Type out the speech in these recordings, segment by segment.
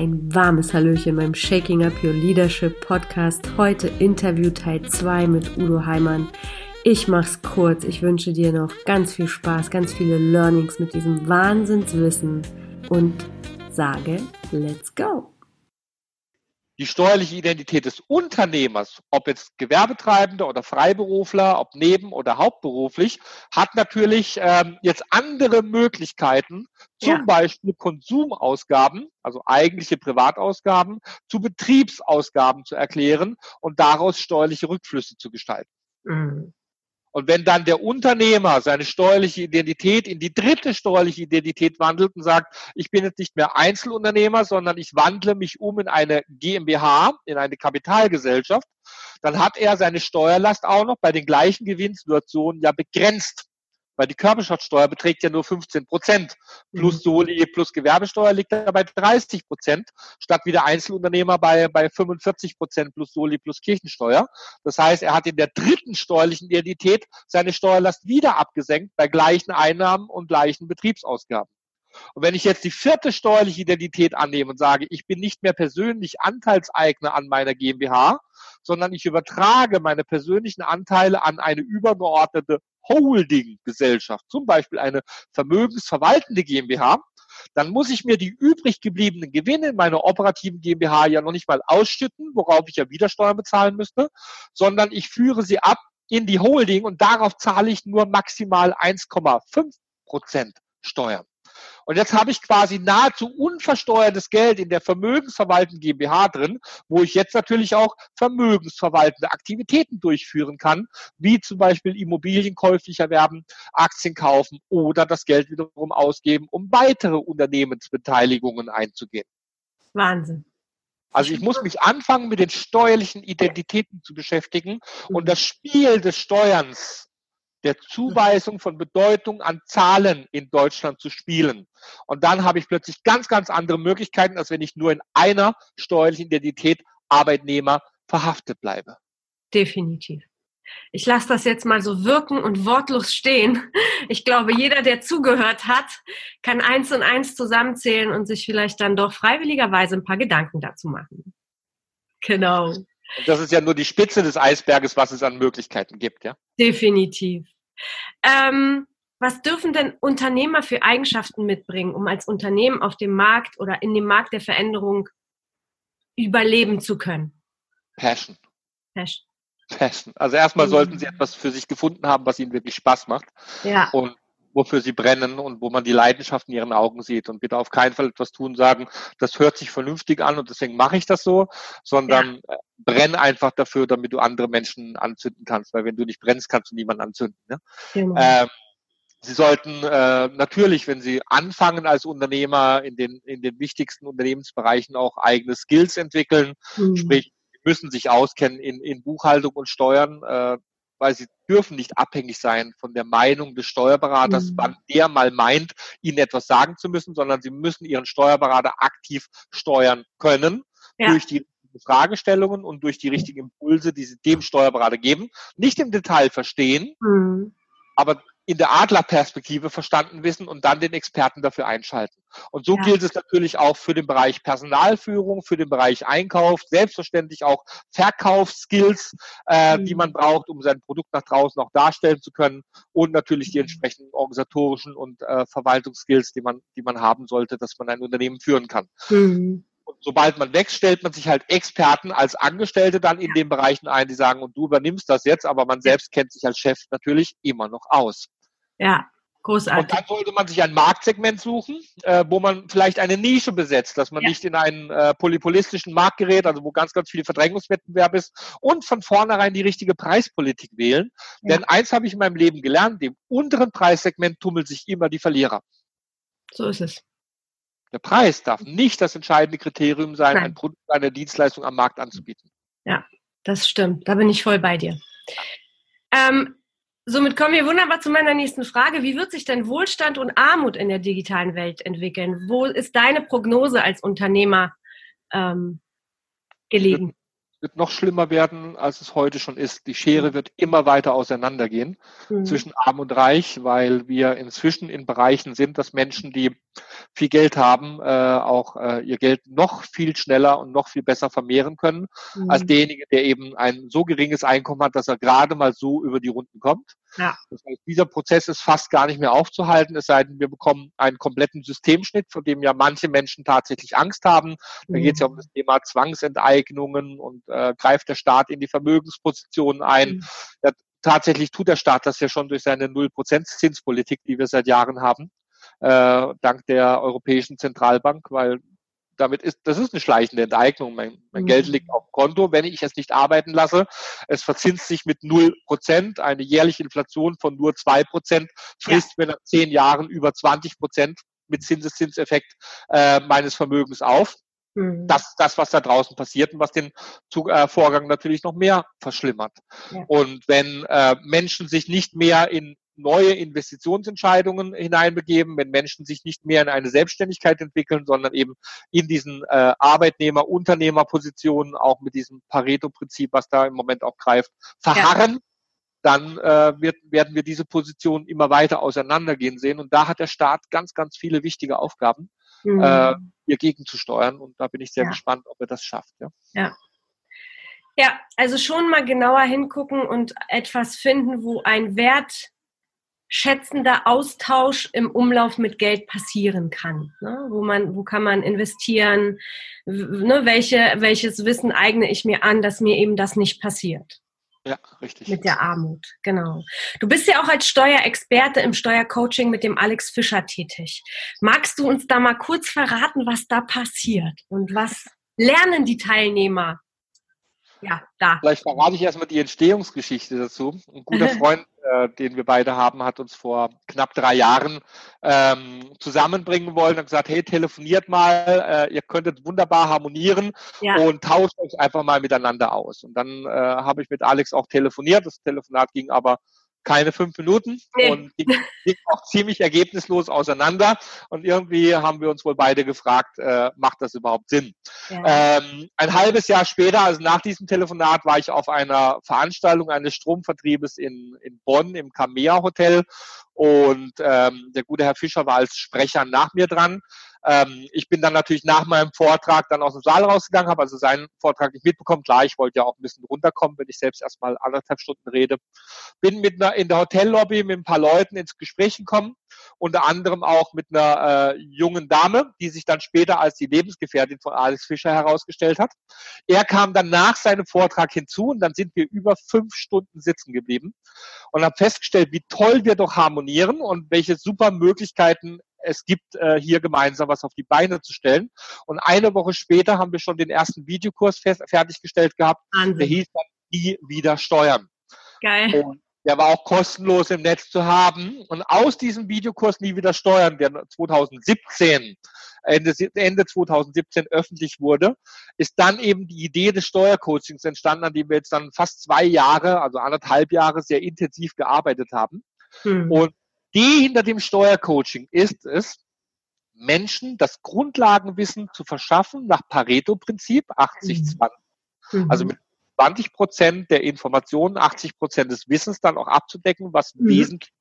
Ein warmes Hallöchen beim Shaking Up Your Leadership Podcast. Heute Interview Teil 2 mit Udo Heimann. Ich mach's kurz. Ich wünsche dir noch ganz viel Spaß, ganz viele Learnings mit diesem Wahnsinnswissen und sage, let's go! Die steuerliche Identität des Unternehmers, ob jetzt Gewerbetreibender oder Freiberufler, ob neben- oder hauptberuflich, hat natürlich ähm, jetzt andere Möglichkeiten, zum ja. Beispiel Konsumausgaben, also eigentliche Privatausgaben, zu Betriebsausgaben zu erklären und daraus steuerliche Rückflüsse zu gestalten. Mhm. Und wenn dann der Unternehmer seine steuerliche Identität in die dritte steuerliche Identität wandelt und sagt, ich bin jetzt nicht mehr Einzelunternehmer, sondern ich wandle mich um in eine GmbH, in eine Kapitalgesellschaft, dann hat er seine Steuerlast auch noch bei den gleichen Gewinnsituationen ja begrenzt weil die Körperschaftssteuer beträgt ja nur 15 Prozent. Plus mhm. Soli, plus Gewerbesteuer liegt da bei 30 Prozent, statt wie der Einzelunternehmer bei, bei 45 Prozent plus Soli, plus Kirchensteuer. Das heißt, er hat in der dritten steuerlichen Identität seine Steuerlast wieder abgesenkt bei gleichen Einnahmen und gleichen Betriebsausgaben. Und wenn ich jetzt die vierte steuerliche Identität annehme und sage, ich bin nicht mehr persönlich Anteilseigner an meiner GmbH, sondern ich übertrage meine persönlichen Anteile an eine übergeordnete Holding-Gesellschaft, zum Beispiel eine vermögensverwaltende GmbH, dann muss ich mir die übrig gebliebenen Gewinne in meiner operativen GmbH ja noch nicht mal ausschütten, worauf ich ja wieder Steuern bezahlen müsste, sondern ich führe sie ab in die Holding und darauf zahle ich nur maximal 1,5 Prozent Steuern. Und jetzt habe ich quasi nahezu unversteuertes Geld in der vermögensverwaltenden GmbH drin, wo ich jetzt natürlich auch vermögensverwaltende Aktivitäten durchführen kann, wie zum Beispiel Immobilien käuflich erwerben, Aktien kaufen oder das Geld wiederum ausgeben, um weitere Unternehmensbeteiligungen einzugehen. Wahnsinn. Also ich muss mich anfangen, mit den steuerlichen Identitäten zu beschäftigen und das Spiel des Steuerns der Zuweisung von Bedeutung an Zahlen in Deutschland zu spielen. Und dann habe ich plötzlich ganz, ganz andere Möglichkeiten, als wenn ich nur in einer steuerlichen Identität Arbeitnehmer verhaftet bleibe. Definitiv. Ich lasse das jetzt mal so wirken und wortlos stehen. Ich glaube, jeder, der zugehört hat, kann eins und eins zusammenzählen und sich vielleicht dann doch freiwilligerweise ein paar Gedanken dazu machen. Genau. Und das ist ja nur die Spitze des Eisberges, was es an Möglichkeiten gibt, ja? Definitiv. Ähm, was dürfen denn Unternehmer für Eigenschaften mitbringen, um als Unternehmen auf dem Markt oder in dem Markt der Veränderung überleben zu können? Passion. Passion. Passion. Also erstmal mhm. sollten sie etwas für sich gefunden haben, was ihnen wirklich Spaß macht. Ja. Und wofür sie brennen und wo man die Leidenschaft in ihren Augen sieht. Und bitte auf keinen Fall etwas tun, sagen, das hört sich vernünftig an und deswegen mache ich das so, sondern ja. Äh, brenn einfach dafür, damit du andere Menschen anzünden kannst. Weil wenn du nicht brennst, kannst du niemanden anzünden. Ne? Genau. Ähm, Sie sollten äh, natürlich, wenn Sie anfangen als Unternehmer in den, in den wichtigsten Unternehmensbereichen auch eigene Skills entwickeln, mhm. sprich, müssen sich auskennen in, in Buchhaltung und Steuern. Äh, weil sie dürfen nicht abhängig sein von der Meinung des Steuerberaters, mhm. wann der mal meint, ihnen etwas sagen zu müssen, sondern sie müssen ihren Steuerberater aktiv steuern können ja. durch die Fragestellungen und durch die richtigen Impulse, die sie dem Steuerberater geben. Nicht im Detail verstehen, mhm. aber in der Adlerperspektive verstanden wissen und dann den Experten dafür einschalten. Und so ja. gilt es natürlich auch für den Bereich Personalführung, für den Bereich Einkauf, selbstverständlich auch Verkaufsskills, äh, mhm. die man braucht, um sein Produkt nach draußen auch darstellen zu können und natürlich die mhm. entsprechenden organisatorischen und äh, Verwaltungsskills, die man, die man haben sollte, dass man ein Unternehmen führen kann. Mhm. Und sobald man wächst, stellt man sich halt Experten als Angestellte dann in den Bereichen ein, die sagen, und du übernimmst das jetzt, aber man selbst kennt sich als Chef natürlich immer noch aus. Ja, großartig. Und dann sollte man sich ein Marktsegment suchen, äh, wo man vielleicht eine Nische besetzt, dass man ja. nicht in einen äh, polypolistischen Markt gerät, also wo ganz, ganz viel Verdrängungswettbewerb ist und von vornherein die richtige Preispolitik wählen. Ja. Denn eins habe ich in meinem Leben gelernt, dem unteren Preissegment tummelt sich immer die Verlierer. So ist es. Der Preis darf nicht das entscheidende Kriterium sein, Nein. ein Produkt, eine Dienstleistung am Markt anzubieten. Ja, das stimmt. Da bin ich voll bei dir. Ähm, somit kommen wir wunderbar zu meiner nächsten Frage. Wie wird sich denn Wohlstand und Armut in der digitalen Welt entwickeln? Wo ist deine Prognose als Unternehmer ähm, gelegen? Es wird noch schlimmer werden, als es heute schon ist. Die Schere wird immer weiter auseinandergehen mhm. zwischen Arm und Reich, weil wir inzwischen in Bereichen sind, dass Menschen, die viel Geld haben, äh, auch äh, ihr Geld noch viel schneller und noch viel besser vermehren können, mhm. als derjenige, der eben ein so geringes Einkommen hat, dass er gerade mal so über die Runden kommt. Ja. Das heißt, dieser Prozess ist fast gar nicht mehr aufzuhalten, es sei denn, wir bekommen einen kompletten Systemschnitt, vor dem ja manche Menschen tatsächlich Angst haben. Da mhm. geht es ja um das Thema Zwangsenteignungen und äh, greift der Staat in die Vermögenspositionen ein. Mhm. Ja, tatsächlich tut der Staat das ja schon durch seine Null-Prozent-Zinspolitik, die wir seit Jahren haben äh, dank der Europäischen Zentralbank, weil damit ist, das ist eine schleichende Enteignung. Mein, mein mhm. Geld liegt auf dem Konto, wenn ich es nicht arbeiten lasse. Es verzinst sich mit null Prozent. Eine jährliche Inflation von nur zwei Prozent frisst ja. mir nach zehn Jahren über 20 Prozent mit Zinseszinseffekt äh, meines Vermögens auf. Mhm. Das, das, was da draußen passiert und was den äh, Vorgang natürlich noch mehr verschlimmert. Ja. Und wenn äh, Menschen sich nicht mehr in neue Investitionsentscheidungen hineinbegeben, wenn Menschen sich nicht mehr in eine Selbstständigkeit entwickeln, sondern eben in diesen äh, Arbeitnehmer-Unternehmer-Positionen, auch mit diesem Pareto-Prinzip, was da im Moment auch greift, verharren. Ja. Dann äh, wird, werden wir diese Positionen immer weiter auseinandergehen sehen. Und da hat der Staat ganz, ganz viele wichtige Aufgaben, mhm. äh, hier gegenzusteuern. Und da bin ich sehr ja. gespannt, ob er das schafft. Ja. ja. Ja, also schon mal genauer hingucken und etwas finden, wo ein Wert schätzender Austausch im Umlauf mit Geld passieren kann. Ne? Wo man, wo kann man investieren? Ne? Welche, welches Wissen eigne ich mir an, dass mir eben das nicht passiert? Ja, richtig. Mit der Armut, genau. Du bist ja auch als Steuerexperte im Steuercoaching mit dem Alex Fischer tätig. Magst du uns da mal kurz verraten, was da passiert und was lernen die Teilnehmer ja, da. Vielleicht verrate ich erstmal die Entstehungsgeschichte dazu. Ein guter Freund, äh, den wir beide haben, hat uns vor knapp drei Jahren ähm, zusammenbringen wollen und gesagt, hey, telefoniert mal, äh, ihr könntet wunderbar harmonieren ja. und tauscht euch einfach mal miteinander aus. Und dann äh, habe ich mit Alex auch telefoniert. Das Telefonat ging aber keine fünf Minuten nee. und ging, ging auch ziemlich ergebnislos auseinander. Und irgendwie haben wir uns wohl beide gefragt, äh, macht das überhaupt Sinn? Ja. Ähm, ein halbes Jahr später, also nach diesem Telefonat, war ich auf einer Veranstaltung eines Stromvertriebes in, in Bonn im Kamea Hotel und ähm, der gute Herr Fischer war als Sprecher nach mir dran. Ähm, ich bin dann natürlich nach meinem Vortrag dann aus dem Saal rausgegangen, habe also seinen Vortrag nicht mitbekommen. Klar, ich wollte ja auch ein bisschen runterkommen, wenn ich selbst erstmal anderthalb Stunden rede. Bin mit einer, in der Hotellobby mit ein paar Leuten ins Gespräch gekommen, unter anderem auch mit einer äh, jungen Dame, die sich dann später als die Lebensgefährtin von Alex Fischer herausgestellt hat. Er kam dann nach seinem Vortrag hinzu und dann sind wir über fünf Stunden sitzen geblieben und haben festgestellt, wie toll wir doch harmonieren und welche super Möglichkeiten es gibt, äh, hier gemeinsam was auf die Beine zu stellen. Und eine Woche später haben wir schon den ersten Videokurs fertiggestellt gehabt. Wahnsinn. Der hieß dann Nie wieder steuern. Geil. Und der war auch kostenlos im Netz zu haben. Und aus diesem Videokurs Nie wieder steuern, der 2017, Ende, Ende 2017 öffentlich wurde, ist dann eben die Idee des Steuercoachings entstanden, an dem wir jetzt dann fast zwei Jahre, also anderthalb Jahre sehr intensiv gearbeitet haben. Hm. Und Idee hinter dem Steuercoaching ist es, Menschen das Grundlagenwissen zu verschaffen nach Pareto-Prinzip 80-20. Mhm. Also mit 20 Prozent der Informationen, 80 Prozent des Wissens dann auch abzudecken, was mhm. wesentlich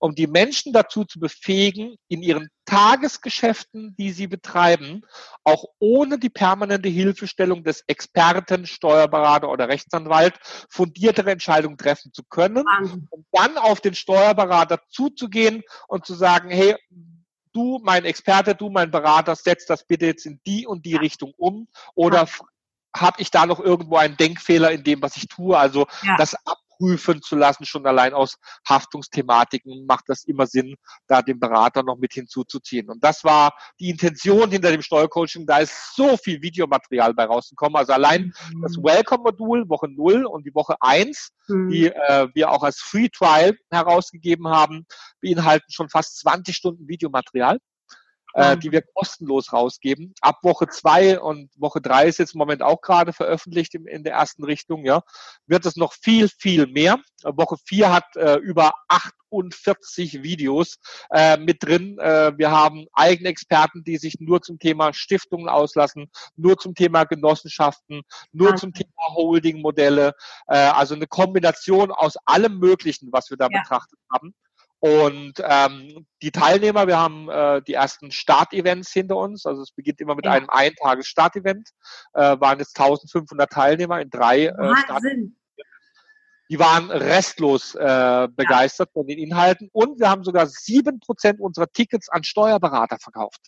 um die Menschen dazu zu befähigen, in ihren Tagesgeschäften, die sie betreiben, auch ohne die permanente Hilfestellung des Experten, Steuerberater oder Rechtsanwalt fundiertere Entscheidungen treffen zu können, um dann auf den Steuerberater zuzugehen und zu sagen, hey, du, mein Experte, du, mein Berater, setz das bitte jetzt in die und die Richtung um oder habe ich da noch irgendwo einen Denkfehler in dem, was ich tue? Also ja. das ab prüfen zu lassen, schon allein aus Haftungsthematiken macht das immer Sinn, da den Berater noch mit hinzuzuziehen. Und das war die Intention hinter dem Steuercoaching. Da ist so viel Videomaterial bei rausgekommen. Also allein mhm. das Welcome-Modul Woche 0 und die Woche 1, mhm. die äh, wir auch als Free Trial herausgegeben haben, beinhalten schon fast 20 Stunden Videomaterial äh, die wir kostenlos rausgeben. Ab Woche zwei und Woche drei ist jetzt im Moment auch gerade veröffentlicht in, in der ersten Richtung, ja, wird es noch viel, viel mehr. Woche vier hat äh, über 48 Videos äh, mit drin. Äh, wir haben eigene Experten, die sich nur zum Thema Stiftungen auslassen, nur zum Thema Genossenschaften, nur okay. zum Thema Holding-Modelle. Äh, also eine Kombination aus allem Möglichen, was wir da ja. betrachtet haben. Und ähm, die Teilnehmer, wir haben äh, die ersten Startevents hinter uns. Also es beginnt immer mit ja. einem Eintages-Startevent. Äh, waren jetzt 1500 Teilnehmer in drei äh, Wahnsinn. Die waren restlos äh, begeistert ja. von den Inhalten. Und wir haben sogar sieben Prozent unserer Tickets an Steuerberater verkauft.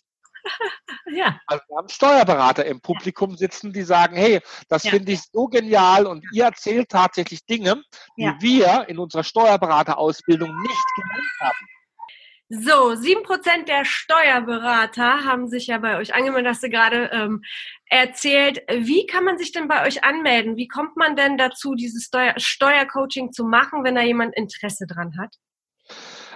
ja. Also wir haben Steuerberater im Publikum sitzen, die sagen, hey, das ja. finde ich so genial und ihr erzählt tatsächlich Dinge, die ja. wir in unserer Steuerberaterausbildung nicht gelernt haben. So, sieben Prozent der Steuerberater haben sich ja bei euch angemeldet, hast du gerade ähm, erzählt. Wie kann man sich denn bei euch anmelden? Wie kommt man denn dazu, dieses Steuer Steuercoaching zu machen, wenn da jemand Interesse dran hat?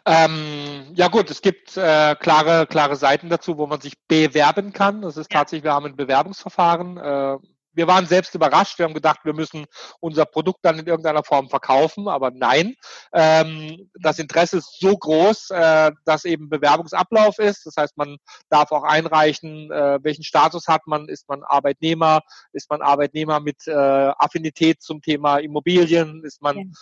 Ähm, ja gut, es gibt äh, klare, klare Seiten dazu, wo man sich bewerben kann. Das ist tatsächlich, wir haben ein Bewerbungsverfahren. Äh, wir waren selbst überrascht. Wir haben gedacht, wir müssen unser Produkt dann in irgendeiner Form verkaufen, aber nein. Ähm, das Interesse ist so groß, äh, dass eben Bewerbungsablauf ist. Das heißt, man darf auch einreichen, äh, welchen Status hat man. Ist man Arbeitnehmer? Ist man Arbeitnehmer mit äh, Affinität zum Thema Immobilien? Ist man.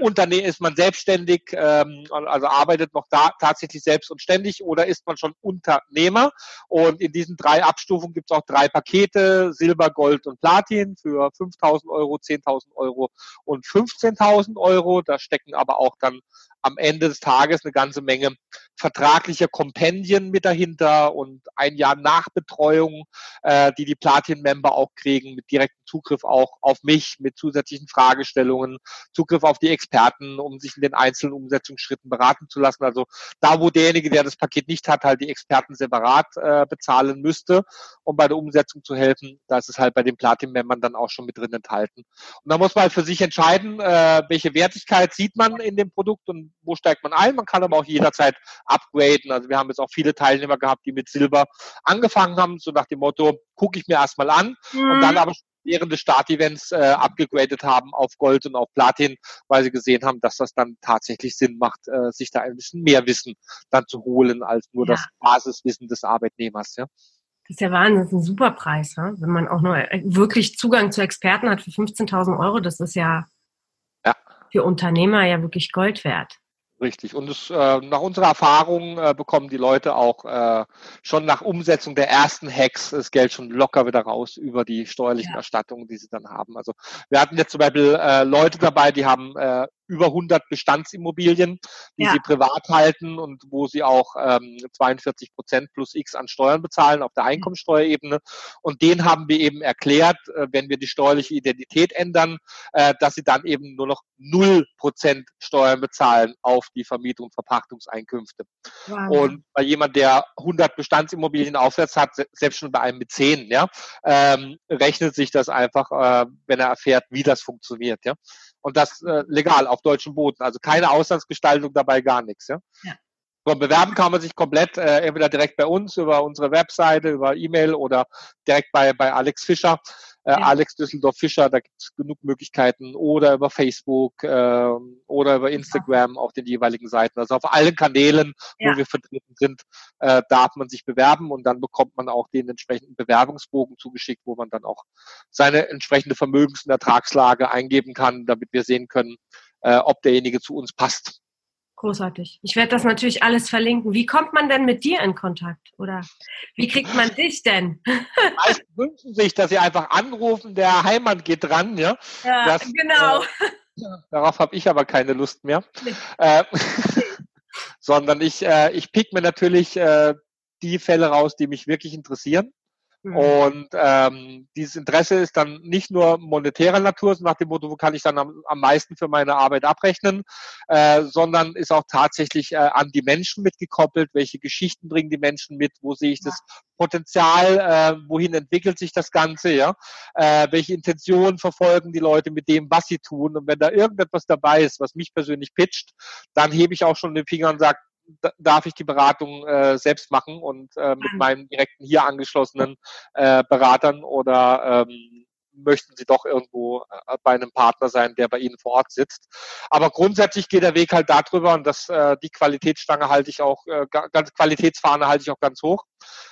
Unternehmen ist man selbstständig, ähm, also arbeitet noch da tatsächlich selbst und ständig oder ist man schon Unternehmer? Und in diesen drei Abstufungen gibt es auch drei Pakete, Silber, Gold und Platin für 5.000 Euro, 10.000 Euro und 15.000 Euro. Da stecken aber auch dann am Ende des Tages eine ganze Menge vertraglicher Kompendien mit dahinter und ein Jahr Nachbetreuung, äh, die die Platin-Member auch kriegen, mit direktem Zugriff auch auf mich, mit zusätzlichen Fragestellungen, Zugriff auf die Experten, um sich in den einzelnen Umsetzungsschritten beraten zu lassen. Also da, wo derjenige, der das Paket nicht hat, halt die Experten separat äh, bezahlen müsste, um bei der Umsetzung zu helfen, da ist es halt bei den Platin-Membern dann auch schon mit drin enthalten. Und da muss man halt für sich entscheiden, äh, welche Wertigkeit sieht man in dem Produkt und wo steigt man ein. Man kann aber auch jederzeit upgraden. Also wir haben jetzt auch viele Teilnehmer gehabt, die mit Silber angefangen haben, so nach dem Motto, gucke ich mir erstmal an mhm. und dann aber während des Startevents äh, abgegradet haben auf Gold und auf Platin, weil sie gesehen haben, dass das dann tatsächlich Sinn macht, äh, sich da ein bisschen mehr Wissen dann zu holen als nur ja. das Basiswissen des Arbeitnehmers. Ja. Das ist ja Wahnsinn, das ist ein super Preis, ne? wenn man auch nur wirklich Zugang zu Experten hat für 15.000 Euro. Das ist ja, ja für Unternehmer ja wirklich Gold wert. Richtig. Und es, äh, nach unserer Erfahrung äh, bekommen die Leute auch äh, schon nach Umsetzung der ersten Hacks das Geld schon locker wieder raus über die steuerlichen ja. Erstattungen, die sie dann haben. Also wir hatten jetzt zum Beispiel äh, Leute dabei, die haben äh, über 100 Bestandsimmobilien, die ja. sie privat halten und wo sie auch ähm, 42 Prozent plus X an Steuern bezahlen auf der Einkommensteuerebene. Und denen haben wir eben erklärt, äh, wenn wir die steuerliche Identität ändern, äh, dass sie dann eben nur noch 0 Prozent Steuern bezahlen auf die Vermietung und Verpachtungseinkünfte. Wow. Und bei jemand, der 100 Bestandsimmobilien aufwärts hat, selbst schon bei einem mit 10, ja, ähm, rechnet sich das einfach, äh, wenn er erfährt, wie das funktioniert. Ja und das äh, legal auf deutschem Boden. Also keine Auslandsgestaltung dabei, gar nichts. Ja? ja. So, bewerben kann man sich komplett äh, entweder direkt bei uns über unsere Webseite, über E-Mail oder direkt bei, bei Alex Fischer, äh, ja. Alex Düsseldorf Fischer, da gibt es genug Möglichkeiten oder über Facebook äh, oder über Instagram ja. auf den jeweiligen Seiten. Also auf allen Kanälen, wo ja. wir vertreten sind, äh, darf man sich bewerben und dann bekommt man auch den entsprechenden Bewerbungsbogen zugeschickt, wo man dann auch seine entsprechende Vermögens- und Ertragslage eingeben kann, damit wir sehen können, äh, ob derjenige zu uns passt. Großartig. Ich werde das natürlich alles verlinken. Wie kommt man denn mit dir in Kontakt? Oder wie kriegt man dich denn? Die meisten wünschen sich, dass sie einfach anrufen, der Heimann geht dran. Ja, ja das, genau. Äh, darauf habe ich aber keine Lust mehr. Nee. Äh, sondern ich, äh, ich pick mir natürlich äh, die Fälle raus, die mich wirklich interessieren. Mhm. Und ähm, dieses Interesse ist dann nicht nur monetärer Natur, nach dem Motto, wo kann ich dann am, am meisten für meine Arbeit abrechnen, äh, sondern ist auch tatsächlich äh, an die Menschen mitgekoppelt, welche Geschichten bringen die Menschen mit, wo sehe ich ja. das Potenzial, äh, wohin entwickelt sich das Ganze, ja, äh, welche Intentionen verfolgen die Leute mit dem, was sie tun. Und wenn da irgendetwas dabei ist, was mich persönlich pitcht, dann hebe ich auch schon den Finger und sage, darf ich die Beratung äh, selbst machen und äh, mit mhm. meinen direkten hier angeschlossenen äh, Beratern oder ähm, möchten Sie doch irgendwo äh, bei einem Partner sein, der bei Ihnen vor Ort sitzt. Aber grundsätzlich geht der Weg halt darüber und das, äh, die Qualitätsstange halte ich auch, äh, ganz Qualitätsfahne halte ich auch ganz hoch.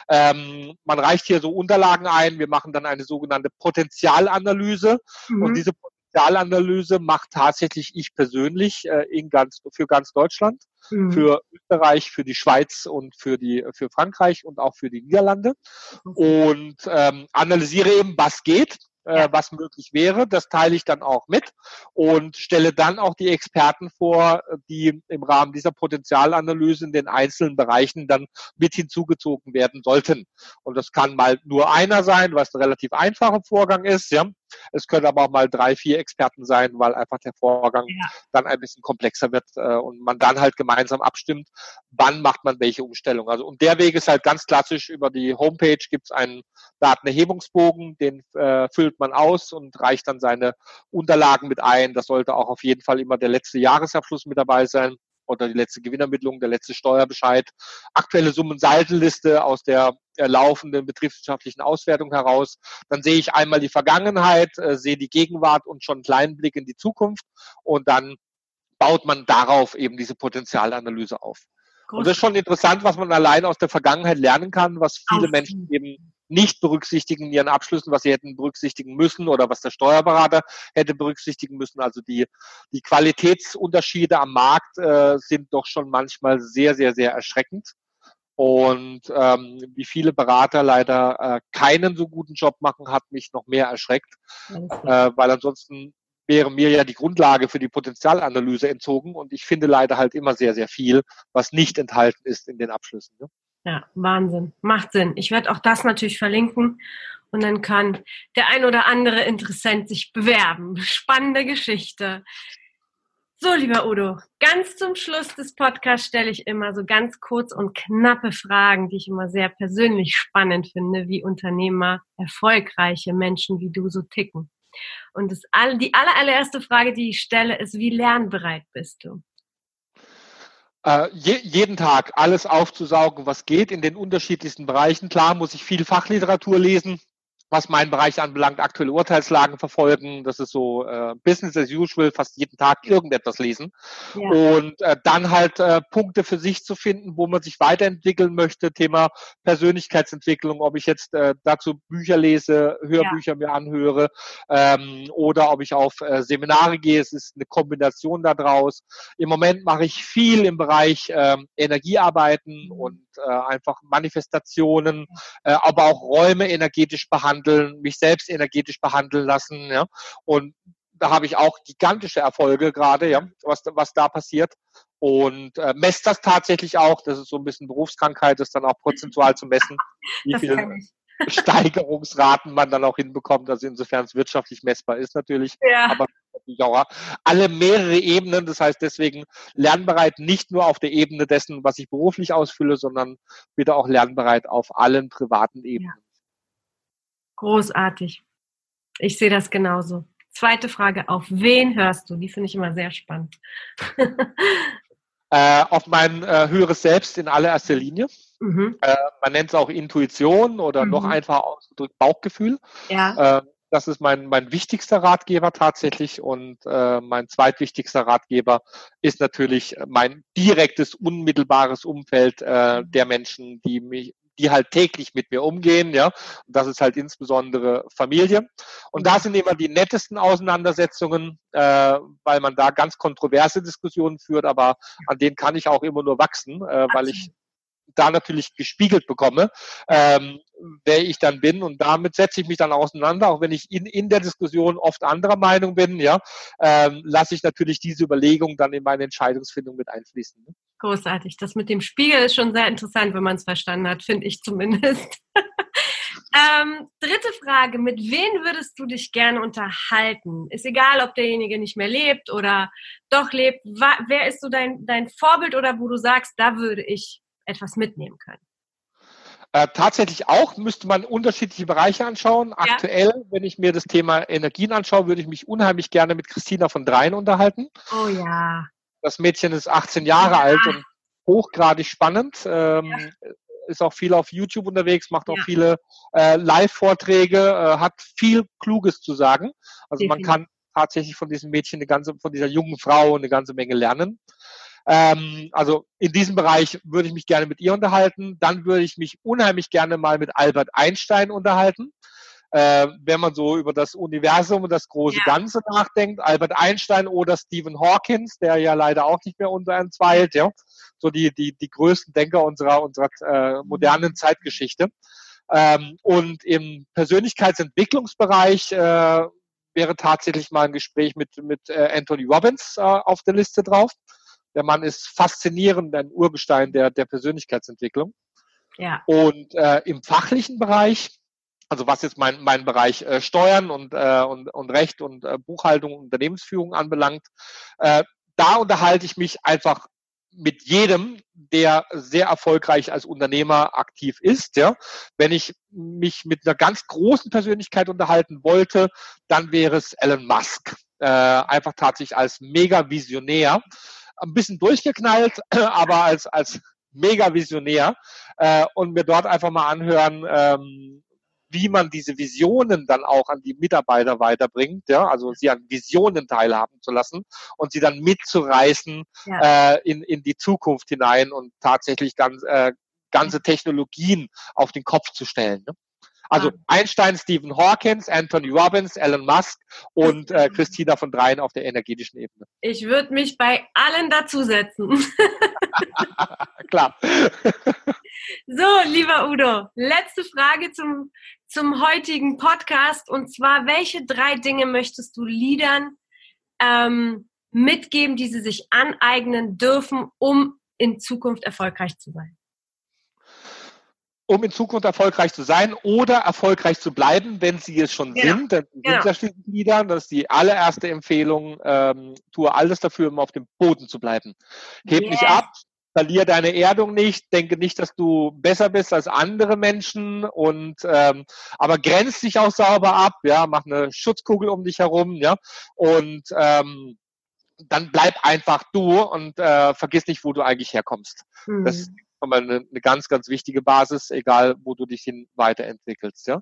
Ähm, man reicht hier so Unterlagen ein, wir machen dann eine sogenannte Potenzialanalyse mhm. und diese Potenzialanalyse macht tatsächlich ich persönlich äh, in ganz, für ganz Deutschland, mhm. für Österreich, für die Schweiz und für die für Frankreich und auch für die Niederlande und ähm, analysiere eben, was geht äh, was möglich wäre. Das teile ich dann auch mit und stelle dann auch die Experten vor, die im Rahmen dieser Potenzialanalyse in den einzelnen Bereichen dann mit hinzugezogen werden sollten. Und das kann mal nur einer sein, was ein relativ einfacher Vorgang ist. Ja. Es können aber auch mal drei, vier Experten sein, weil einfach der Vorgang ja. dann ein bisschen komplexer wird äh, und man dann halt gemeinsam abstimmt, wann macht man welche Umstellung. Also und der Weg ist halt ganz klassisch über die Homepage gibt es einen Datenerhebungsbogen, den äh, füllt man aus und reicht dann seine Unterlagen mit ein. Das sollte auch auf jeden Fall immer der letzte Jahresabschluss mit dabei sein oder die letzte Gewinnermittlung, der letzte Steuerbescheid, aktuelle Summensaldenliste aus der laufenden betriebswirtschaftlichen Auswertung heraus. Dann sehe ich einmal die Vergangenheit, äh, sehe die Gegenwart und schon einen kleinen Blick in die Zukunft und dann baut man darauf eben diese Potenzialanalyse auf. Und das ist schon interessant, was man allein aus der Vergangenheit lernen kann, was viele Menschen eben nicht berücksichtigen in ihren Abschlüssen, was sie hätten berücksichtigen müssen oder was der Steuerberater hätte berücksichtigen müssen. Also die, die Qualitätsunterschiede am Markt äh, sind doch schon manchmal sehr, sehr, sehr erschreckend. Und ähm, wie viele Berater leider äh, keinen so guten Job machen, hat mich noch mehr erschreckt, äh, weil ansonsten wäre mir ja die Grundlage für die Potenzialanalyse entzogen und ich finde leider halt immer sehr, sehr viel, was nicht enthalten ist in den Abschlüssen. Ne? Ja, Wahnsinn. Macht Sinn. Ich werde auch das natürlich verlinken und dann kann der ein oder andere Interessent sich bewerben. Spannende Geschichte. So, lieber Udo, ganz zum Schluss des Podcasts stelle ich immer so ganz kurz und knappe Fragen, die ich immer sehr persönlich spannend finde, wie Unternehmer, erfolgreiche Menschen wie du so ticken. Und das, die allererste Frage, die ich stelle, ist, wie lernbereit bist du? Äh, je, jeden Tag alles aufzusaugen, was geht in den unterschiedlichsten Bereichen. Klar muss ich viel Fachliteratur lesen, was meinen Bereich anbelangt, aktuelle Urteilslagen verfolgen. Das ist so äh, Business as usual, fast jeden Tag irgendetwas lesen. Ja. Und äh, dann halt äh, Punkte für sich zu finden, wo man sich weiterentwickeln möchte. Thema Persönlichkeitsentwicklung, ob ich jetzt äh, dazu Bücher lese, Hörbücher ja. mir anhöre ähm, oder ob ich auf äh, Seminare gehe. Es ist eine Kombination daraus. Im Moment mache ich viel im Bereich äh, Energiearbeiten mhm. und äh, einfach Manifestationen, äh, aber auch Räume energetisch behandeln, mich selbst energetisch behandeln lassen. Ja? Und da habe ich auch gigantische Erfolge gerade, ja, was, was da passiert. Und äh, messt das tatsächlich auch. Das ist so ein bisschen Berufskrankheit, das dann auch prozentual zu messen, wie viel Steigerungsraten man dann auch hinbekommt. Also insofern es wirtschaftlich messbar ist natürlich. Ja. Aber alle mehrere Ebenen. Das heißt deswegen lernbereit nicht nur auf der Ebene dessen, was ich beruflich ausfülle, sondern bitte auch lernbereit auf allen privaten Ebenen. Ja. Großartig. Ich sehe das genauso. Zweite Frage, auf wen hörst du? Die finde ich immer sehr spannend. äh, auf mein äh, höheres Selbst in allererster Linie. Mhm. Äh, man nennt es auch Intuition oder mhm. noch einfacher ausgedrückt Bauchgefühl. Ja. Äh, das ist mein, mein wichtigster Ratgeber tatsächlich und äh, mein zweitwichtigster Ratgeber ist natürlich mein direktes, unmittelbares Umfeld äh, der Menschen, die mich, die halt täglich mit mir umgehen, ja. Und das ist halt insbesondere Familie. Und da sind immer die nettesten Auseinandersetzungen, äh, weil man da ganz kontroverse Diskussionen führt, aber an denen kann ich auch immer nur wachsen, äh, weil ich da natürlich gespiegelt bekomme, ähm, wer ich dann bin. Und damit setze ich mich dann auseinander, auch wenn ich in, in der Diskussion oft anderer Meinung bin, ja, ähm, lasse ich natürlich diese Überlegung dann in meine Entscheidungsfindung mit einfließen. Ne? Großartig. Das mit dem Spiegel ist schon sehr interessant, wenn man es verstanden hat, finde ich zumindest. ähm, dritte Frage, mit wem würdest du dich gerne unterhalten? Ist egal, ob derjenige nicht mehr lebt oder doch lebt. Wer ist so dein, dein Vorbild oder wo du sagst, da würde ich etwas mitnehmen können? Äh, tatsächlich auch müsste man unterschiedliche Bereiche anschauen. Ja. Aktuell, wenn ich mir das Thema Energien anschaue, würde ich mich unheimlich gerne mit Christina von Dreien unterhalten. Oh ja. Das Mädchen ist 18 Jahre ja. alt und hochgradig spannend. Ähm, ja. Ist auch viel auf YouTube unterwegs, macht auch viele äh, Live-Vorträge, äh, hat viel Kluges zu sagen. Also Definitiv. man kann tatsächlich von diesem Mädchen eine ganze, von dieser jungen Frau eine ganze Menge lernen. Ähm, also in diesem Bereich würde ich mich gerne mit ihr unterhalten. Dann würde ich mich unheimlich gerne mal mit Albert Einstein unterhalten. äh, wenn man so über das Universum und das große ja. Ganze nachdenkt. Albert Einstein oder Stephen Hawkins, der ja leider auch nicht mehr unter uns weilt, ja. So die, die, die größten Denker unserer, unserer äh, modernen Zeitgeschichte. Ähm, und im Persönlichkeitsentwicklungsbereich äh, wäre tatsächlich mal ein Gespräch mit, mit äh, Anthony Robbins äh, auf der Liste drauf. Der Mann ist faszinierend, ein Urgestein der, der Persönlichkeitsentwicklung. Ja. Und äh, im fachlichen Bereich, also was jetzt mein, mein Bereich äh, Steuern und, äh, und, und Recht und äh, Buchhaltung und Unternehmensführung anbelangt, äh, da unterhalte ich mich einfach mit jedem, der sehr erfolgreich als Unternehmer aktiv ist. Ja. Wenn ich mich mit einer ganz großen Persönlichkeit unterhalten wollte, dann wäre es Elon Musk. Äh, einfach tatsächlich als Mega-Visionär. Ein bisschen durchgeknallt, aber als, als Mega-Visionär. Äh, und mir dort einfach mal anhören, ähm, wie man diese Visionen dann auch an die Mitarbeiter weiterbringt, ja, also sie an Visionen teilhaben zu lassen und sie dann mitzureißen ja. äh, in, in die Zukunft hinein und tatsächlich ganz, äh, ganze Technologien auf den Kopf zu stellen. Ne? Also Einstein, Stephen Hawkins, Anthony Robbins, Elon Musk und äh, Christina von Dreien auf der energetischen Ebene. Ich würde mich bei allen dazusetzen. Klar. so, lieber Udo, letzte Frage zum, zum heutigen Podcast. Und zwar, welche drei Dinge möchtest du Liedern ähm, mitgeben, die sie sich aneignen dürfen, um in Zukunft erfolgreich zu sein? Um in Zukunft erfolgreich zu sein oder erfolgreich zu bleiben, wenn sie es schon genau. sind. Dann sind genau. ja schließlich Lieder. Das ist die allererste Empfehlung. Ähm, tue alles dafür, um auf dem Boden zu bleiben. Heb yes. nicht ab, verliere deine Erdung nicht, denke nicht, dass du besser bist als andere Menschen und ähm, aber grenz dich auch sauber ab, ja, mach eine Schutzkugel um dich herum, ja, und ähm, dann bleib einfach du und äh, vergiss nicht, wo du eigentlich herkommst. Mhm. Das ist mal eine, eine ganz, ganz wichtige Basis, egal wo du dich hin weiterentwickelst. Ja.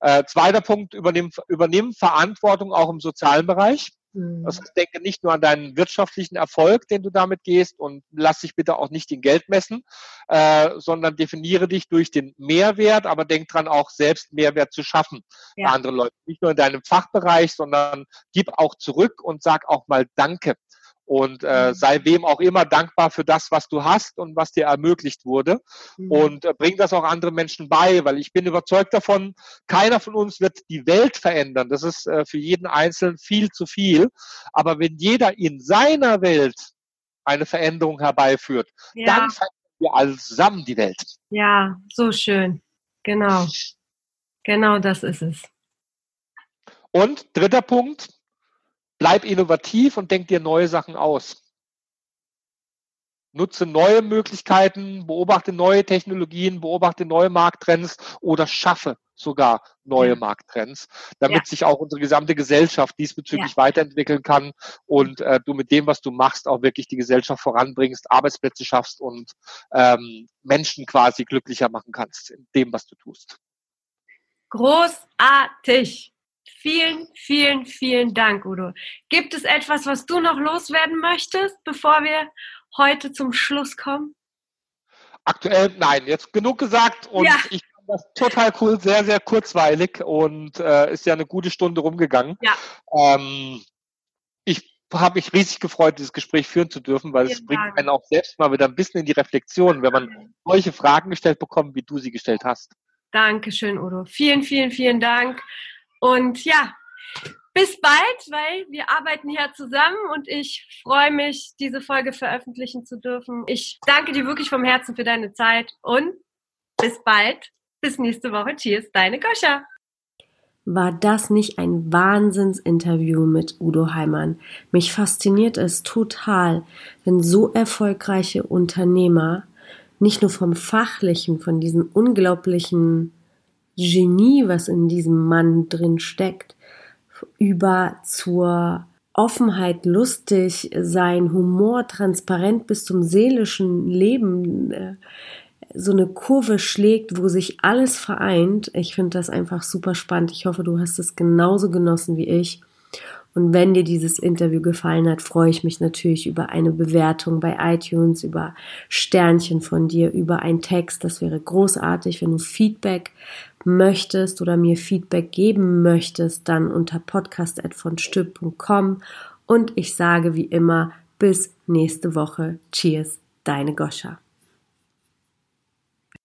Äh, zweiter Punkt, übernimm, übernimm Verantwortung auch im sozialen Bereich. Mhm. Also denke nicht nur an deinen wirtschaftlichen Erfolg, den du damit gehst und lass dich bitte auch nicht in Geld messen, äh, sondern definiere dich durch den Mehrwert, aber denk dran auch selbst Mehrwert zu schaffen ja. bei anderen Leuten. Nicht nur in deinem Fachbereich, sondern gib auch zurück und sag auch mal Danke und äh, mhm. sei wem auch immer dankbar für das, was du hast und was dir ermöglicht wurde mhm. und äh, bring das auch anderen Menschen bei, weil ich bin überzeugt davon, keiner von uns wird die Welt verändern. Das ist äh, für jeden Einzelnen viel zu viel. Aber wenn jeder in seiner Welt eine Veränderung herbeiführt, ja. dann verändern wir alle zusammen die Welt. Ja, so schön. Genau. Genau das ist es. Und dritter Punkt, Bleib innovativ und denk dir neue Sachen aus. Nutze neue Möglichkeiten, beobachte neue Technologien, beobachte neue Markttrends oder schaffe sogar neue ja. Markttrends, damit ja. sich auch unsere gesamte Gesellschaft diesbezüglich ja. weiterentwickeln kann und äh, du mit dem, was du machst, auch wirklich die Gesellschaft voranbringst, Arbeitsplätze schaffst und ähm, Menschen quasi glücklicher machen kannst in dem, was du tust. Großartig. Vielen, vielen, vielen Dank, Udo. Gibt es etwas, was du noch loswerden möchtest, bevor wir heute zum Schluss kommen? Aktuell nein, jetzt genug gesagt und ja. ich fand das total cool, sehr, sehr kurzweilig und äh, ist ja eine gute Stunde rumgegangen. Ja. Ähm, ich habe mich riesig gefreut, dieses Gespräch führen zu dürfen, weil Vielen es bringt Dank. einen auch selbst mal wieder ein bisschen in die Reflexion, wenn man solche Fragen gestellt bekommt, wie du sie gestellt hast. Dankeschön, Udo. Vielen, vielen, vielen Dank. Und ja, bis bald, weil wir arbeiten hier zusammen und ich freue mich, diese Folge veröffentlichen zu dürfen. Ich danke dir wirklich vom Herzen für deine Zeit und bis bald. Bis nächste Woche. Cheers, deine Goscha. War das nicht ein Wahnsinnsinterview mit Udo Heimann? Mich fasziniert es total, wenn so erfolgreiche Unternehmer nicht nur vom Fachlichen, von diesen unglaublichen Genie, was in diesem Mann drin steckt, über zur Offenheit, lustig sein, Humor, transparent bis zum seelischen Leben äh, so eine Kurve schlägt, wo sich alles vereint. Ich finde das einfach super spannend. Ich hoffe, du hast es genauso genossen wie ich. Und wenn dir dieses Interview gefallen hat, freue ich mich natürlich über eine Bewertung bei iTunes, über Sternchen von dir, über einen Text. Das wäre großartig. Wenn du Feedback möchtest oder mir Feedback geben möchtest, dann unter podcast.vonstück.com. Und ich sage wie immer, bis nächste Woche. Cheers, deine Goscha.